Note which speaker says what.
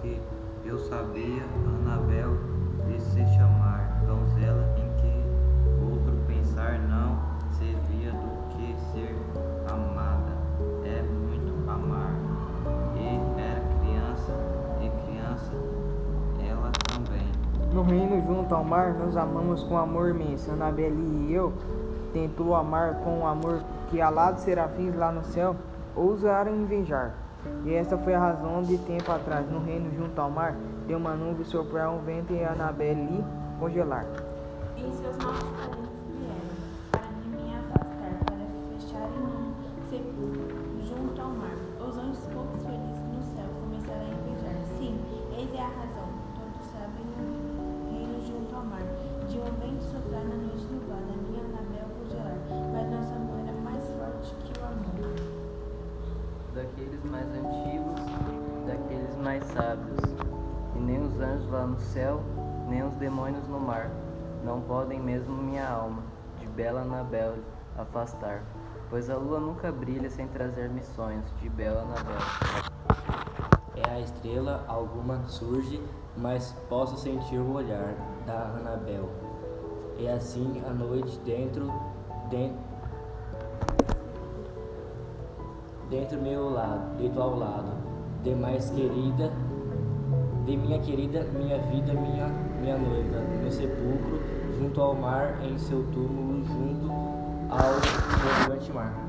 Speaker 1: que eu sabia, Anabel, de se chamar donzela em que outro pensar não servia do que ser amada. É muito amar. E era criança, e criança ela também.
Speaker 2: No reino junto ao mar, nos amamos com amor imenso. Anabelle e eu tentou amar com o amor que alados serafins lá no céu ousaram invejar. E essa foi a razão de tempo atrás, no reino junto ao mar, de uma nuvem soprar um vento e Anabelle congelar.
Speaker 3: E seus maus parentes vieram para me afastar, para fecharem um sepulcro junto ao mar. Os anjos poucos felizes
Speaker 4: daqueles mais antigos, daqueles mais sábios. E nem os anjos lá no céu, nem os demônios no mar, não podem mesmo minha alma, de bela Anabel, afastar. Pois a lua nunca brilha sem trazer-me sonhos, de bela Anabel.
Speaker 5: É a estrela alguma surge, mas posso sentir o olhar da Anabel. E assim a noite dentro, dentro, dentro meu lado, deito ao lado, de mais querida, de minha querida, minha vida, minha, minha noiva, no sepulcro, junto ao mar, em seu túmulo, junto ao gigante mar.